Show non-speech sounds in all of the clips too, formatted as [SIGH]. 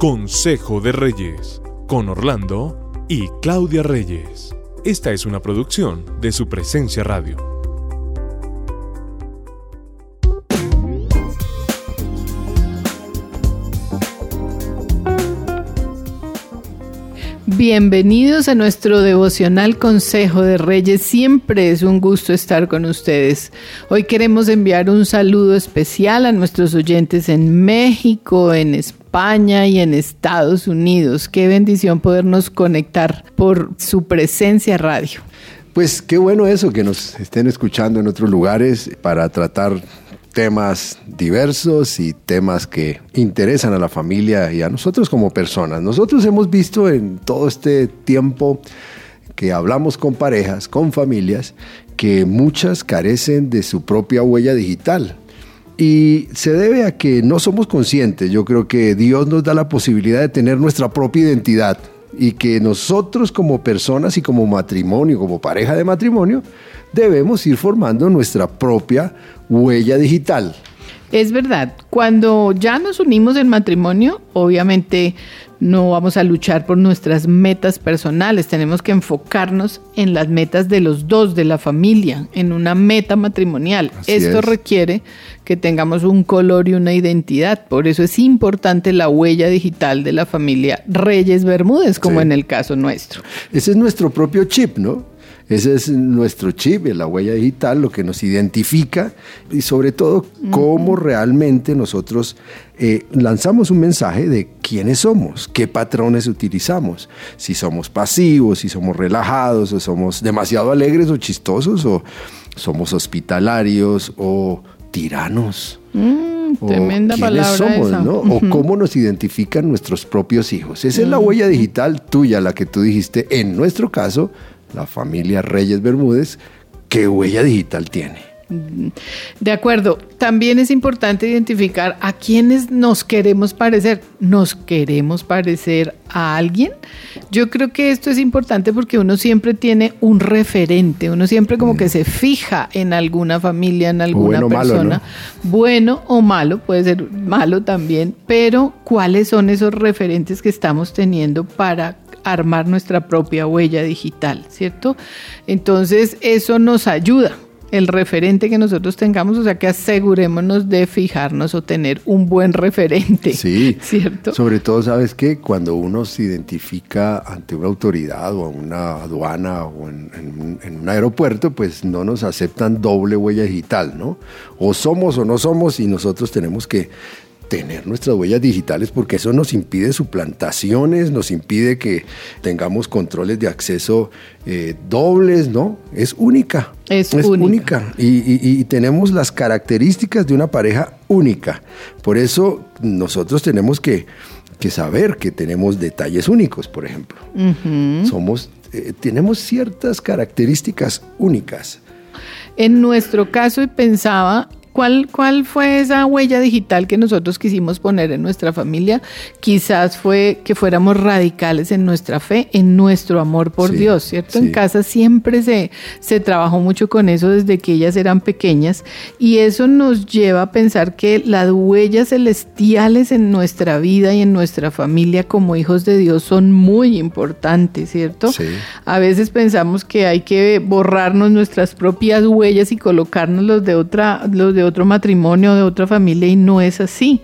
Consejo de Reyes, con Orlando y Claudia Reyes. Esta es una producción de su presencia radio. Bienvenidos a nuestro devocional Consejo de Reyes. Siempre es un gusto estar con ustedes. Hoy queremos enviar un saludo especial a nuestros oyentes en México, en España y en Estados Unidos. Qué bendición podernos conectar por su presencia radio. Pues qué bueno eso, que nos estén escuchando en otros lugares para tratar temas diversos y temas que interesan a la familia y a nosotros como personas. Nosotros hemos visto en todo este tiempo que hablamos con parejas, con familias, que muchas carecen de su propia huella digital. Y se debe a que no somos conscientes. Yo creo que Dios nos da la posibilidad de tener nuestra propia identidad y que nosotros como personas y como matrimonio, como pareja de matrimonio, debemos ir formando nuestra propia huella digital. Es verdad, cuando ya nos unimos en matrimonio, obviamente no vamos a luchar por nuestras metas personales, tenemos que enfocarnos en las metas de los dos, de la familia, en una meta matrimonial. Esto requiere que tengamos un color y una identidad, por eso es importante la huella digital de la familia Reyes Bermúdez, como en el caso nuestro. Ese es nuestro propio chip, ¿no? Ese es nuestro chip, la huella digital, lo que nos identifica y sobre todo cómo realmente nosotros eh, lanzamos un mensaje de quiénes somos, qué patrones utilizamos, si somos pasivos, si somos relajados o somos demasiado alegres o chistosos o somos hospitalarios o tiranos. Mm, tremenda palabra somos, ¿no? O cómo nos identifican nuestros propios hijos. Esa es la huella digital tuya, la que tú dijiste. En nuestro caso, la familia Reyes Bermúdez, ¿qué huella digital tiene? De acuerdo, también es importante identificar a quienes nos queremos parecer. ¿Nos queremos parecer a alguien? Yo creo que esto es importante porque uno siempre tiene un referente, uno siempre como que mm. se fija en alguna familia, en alguna persona. Bueno o malo, puede ser malo también, pero ¿cuáles son esos referentes que estamos teniendo para armar nuestra propia huella digital, ¿cierto? Entonces eso nos ayuda el referente que nosotros tengamos, o sea que asegurémonos de fijarnos o tener un buen referente. Sí, [LAUGHS] ¿cierto? Sobre todo, ¿sabes qué? Cuando uno se identifica ante una autoridad o una aduana o en, en, un aeropuerto, pues no nos aceptan doble huella digital, ¿no? O somos o no somos y nosotros tenemos que tener nuestras huellas digitales porque eso nos impide suplantaciones, nos impide que tengamos controles de acceso eh, dobles, ¿no? Es única. Es, única. Y, tenemos las características de una pareja única. Por eso nosotros tenemos que, saber que tenemos detalles únicos, por ejemplo. Somos, eh, tenemos ciertas características únicas. En nuestro caso, y pensaba ¿Cuál, ¿Cuál fue esa huella digital que nosotros quisimos poner en nuestra familia? Quizás fue que fuéramos radicales en nuestra fe, en nuestro amor por Dios, ¿cierto? En casa siempre se, se trabajó mucho con eso desde que ellas eran pequeñas y eso nos lleva a pensar que las huellas celestiales en nuestra vida y en nuestra familia como hijos de Dios son muy importantes, ¿cierto? A veces pensamos que hay que borrarnos nuestras propias huellas y colocarnos los de otra, los de de otro matrimonio, de otra familia y no es así,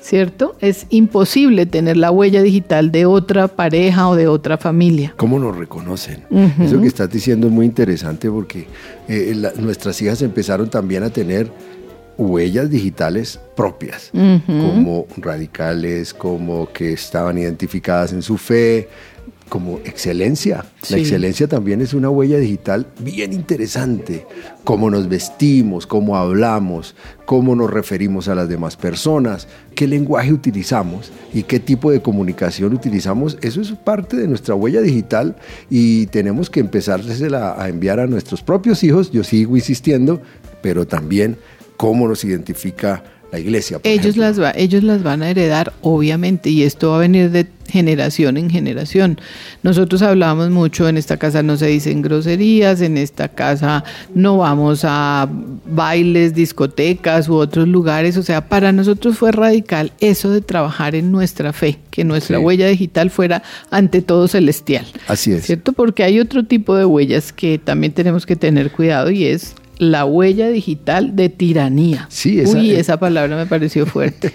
¿cierto? Es imposible tener la huella digital de otra pareja o de otra familia. ¿Cómo nos reconocen? Eso que estás diciendo es muy interesante porque eh, nuestras hijas empezaron también a tener huellas digitales propias, como radicales, como que estaban identificadas en su fe, como excelencia. La excelencia también es una huella digital bien interesante. Cómo nos vestimos, cómo hablamos, cómo nos referimos a las demás personas, qué lenguaje utilizamos y qué tipo de comunicación utilizamos. Eso es parte de nuestra huella digital y tenemos que empezar a enviar a nuestros propios hijos. Yo sigo insistiendo, pero también cómo nos identifica la iglesia. por Ellos ejemplo. las, va, ellos las van a heredar, obviamente, y esto va a venir de generación en generación. Nosotros hablábamos mucho, en esta casa no se dicen groserías, en esta casa no vamos a bailes, discotecas u otros lugares, o sea, para nosotros fue radical eso de trabajar en nuestra fe, que nuestra Sí. huella digital fuera ante todo celestial. Así es. ¿Cierto? Porque hay otro tipo de huellas que también tenemos que tener cuidado y es la huella digital de tiranía. Sí, esa- Uy, esa palabra me pareció [LAUGHS] fuerte.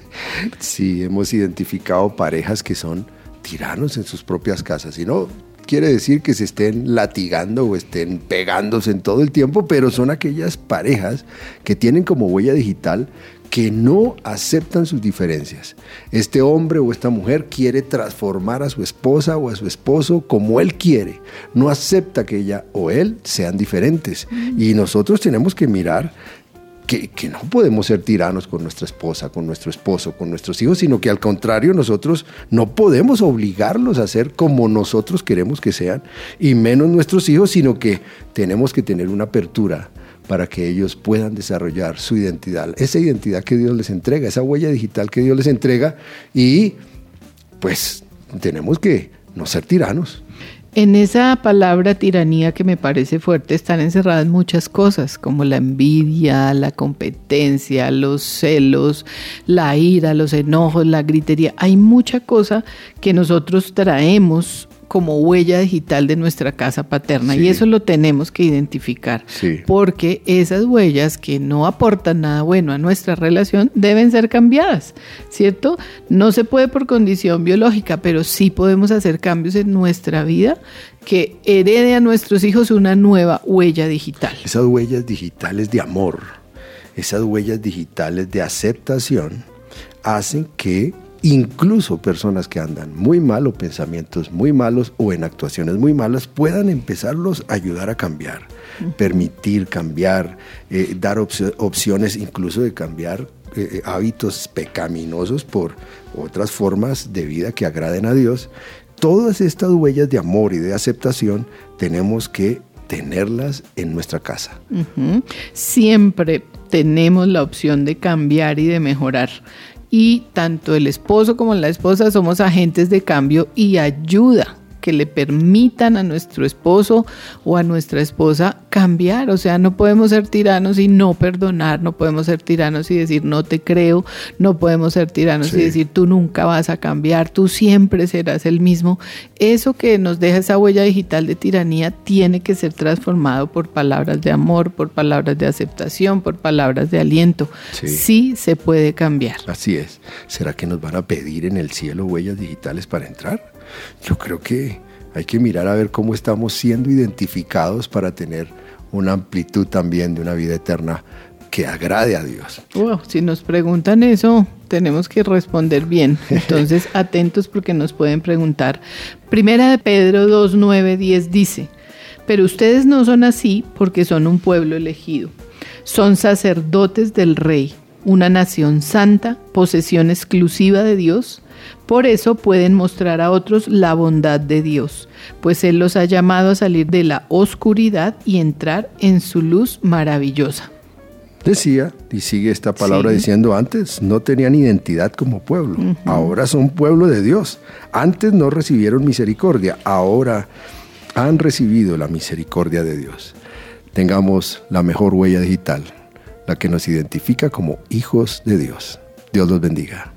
Sí, hemos identificado parejas que son tiranos en sus propias casas. Y no quiere decir que se estén latigando o estén pegándose en todo el tiempo, pero son aquellas parejas que tienen como huella digital que no aceptan sus diferencias. Este hombre o esta mujer quiere transformar a su esposa o a su esposo como él quiere. No acepta que ella o él sean diferentes. Y nosotros tenemos que mirar que, que no podemos ser tiranos con nuestra esposa, con nuestro esposo, con nuestros hijos, sino que al contrario nosotros no podemos obligarlos a ser como nosotros queremos que sean, y menos nuestros hijos, sino que tenemos que tener una apertura para que ellos puedan desarrollar su identidad, esa identidad que Dios les entrega, esa huella digital que Dios les entrega, y pues tenemos que no ser tiranos. En esa palabra tiranía que me parece fuerte están encerradas muchas cosas, como la envidia, la competencia, los celos, la ira, los enojos, la gritería. Hay mucha cosa que nosotros traemos como huella digital de nuestra casa paterna Sí. y eso lo tenemos que identificar Sí. porque esas huellas que no aportan nada bueno a nuestra relación deben ser cambiadas, ¿cierto? No se puede por condición biológica, pero sí podemos hacer cambios en nuestra vida que herede a nuestros hijos una nueva huella digital. Esas huellas digitales de amor, esas huellas digitales de aceptación, hacen que incluso personas que andan muy mal o pensamientos muy malos o en actuaciones muy malas puedan empezarlos a ayudar a cambiar, permitir cambiar, eh, dar opcio- opciones incluso de cambiar eh, hábitos pecaminosos por otras formas de vida que agraden a Dios. Todas estas huellas de amor y de aceptación tenemos que tenerlas en nuestra casa. Siempre tenemos la opción de cambiar y de mejorar. Y tanto el esposo como la esposa somos agentes de cambio y ayuda que le permitan a nuestro esposo o a nuestra esposa cambiar. O sea, no podemos ser tiranos y no perdonar, no podemos ser tiranos y decir no te creo, no podemos ser tiranos Sí. y decir tú nunca vas a cambiar, tú siempre serás el mismo. Eso que nos deja esa huella digital de tiranía tiene que ser transformado por palabras de amor, por palabras de aceptación, por palabras de aliento. Sí. sí se puede cambiar. Así es. ¿Será que nos van a pedir en el cielo huellas digitales para entrar? Yo creo que hay que mirar a ver cómo estamos siendo identificados para tener una amplitud también de una vida eterna que agrade a Dios. Wow, si nos preguntan eso, tenemos que responder bien. [LAUGHS] Entonces, atentos porque nos pueden preguntar. Primera de Pedro 2, 9, 10 dice, pero ustedes no son así porque son un pueblo elegido. Son sacerdotes del rey, una nación santa, posesión exclusiva de Dios. Por eso pueden mostrar a otros la bondad de Dios, pues Él los ha llamado a salir de la oscuridad y entrar en su luz maravillosa. Decía, y sigue esta palabra Sí. diciendo antes, no tenían identidad como pueblo, ahora son pueblo de Dios. Antes no recibieron misericordia, ahora han recibido la misericordia de Dios. Tengamos la mejor huella digital, la que nos identifica como hijos de Dios. Dios los bendiga.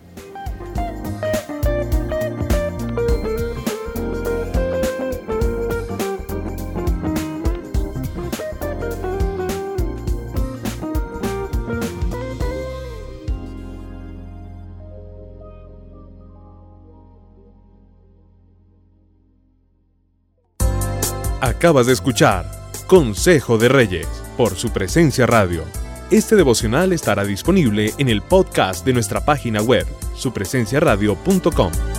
Acabas de escuchar Consejo de Reyes por su presencia radio. Este devocional estará disponible en el podcast de nuestra página web, supresenciaradio.com.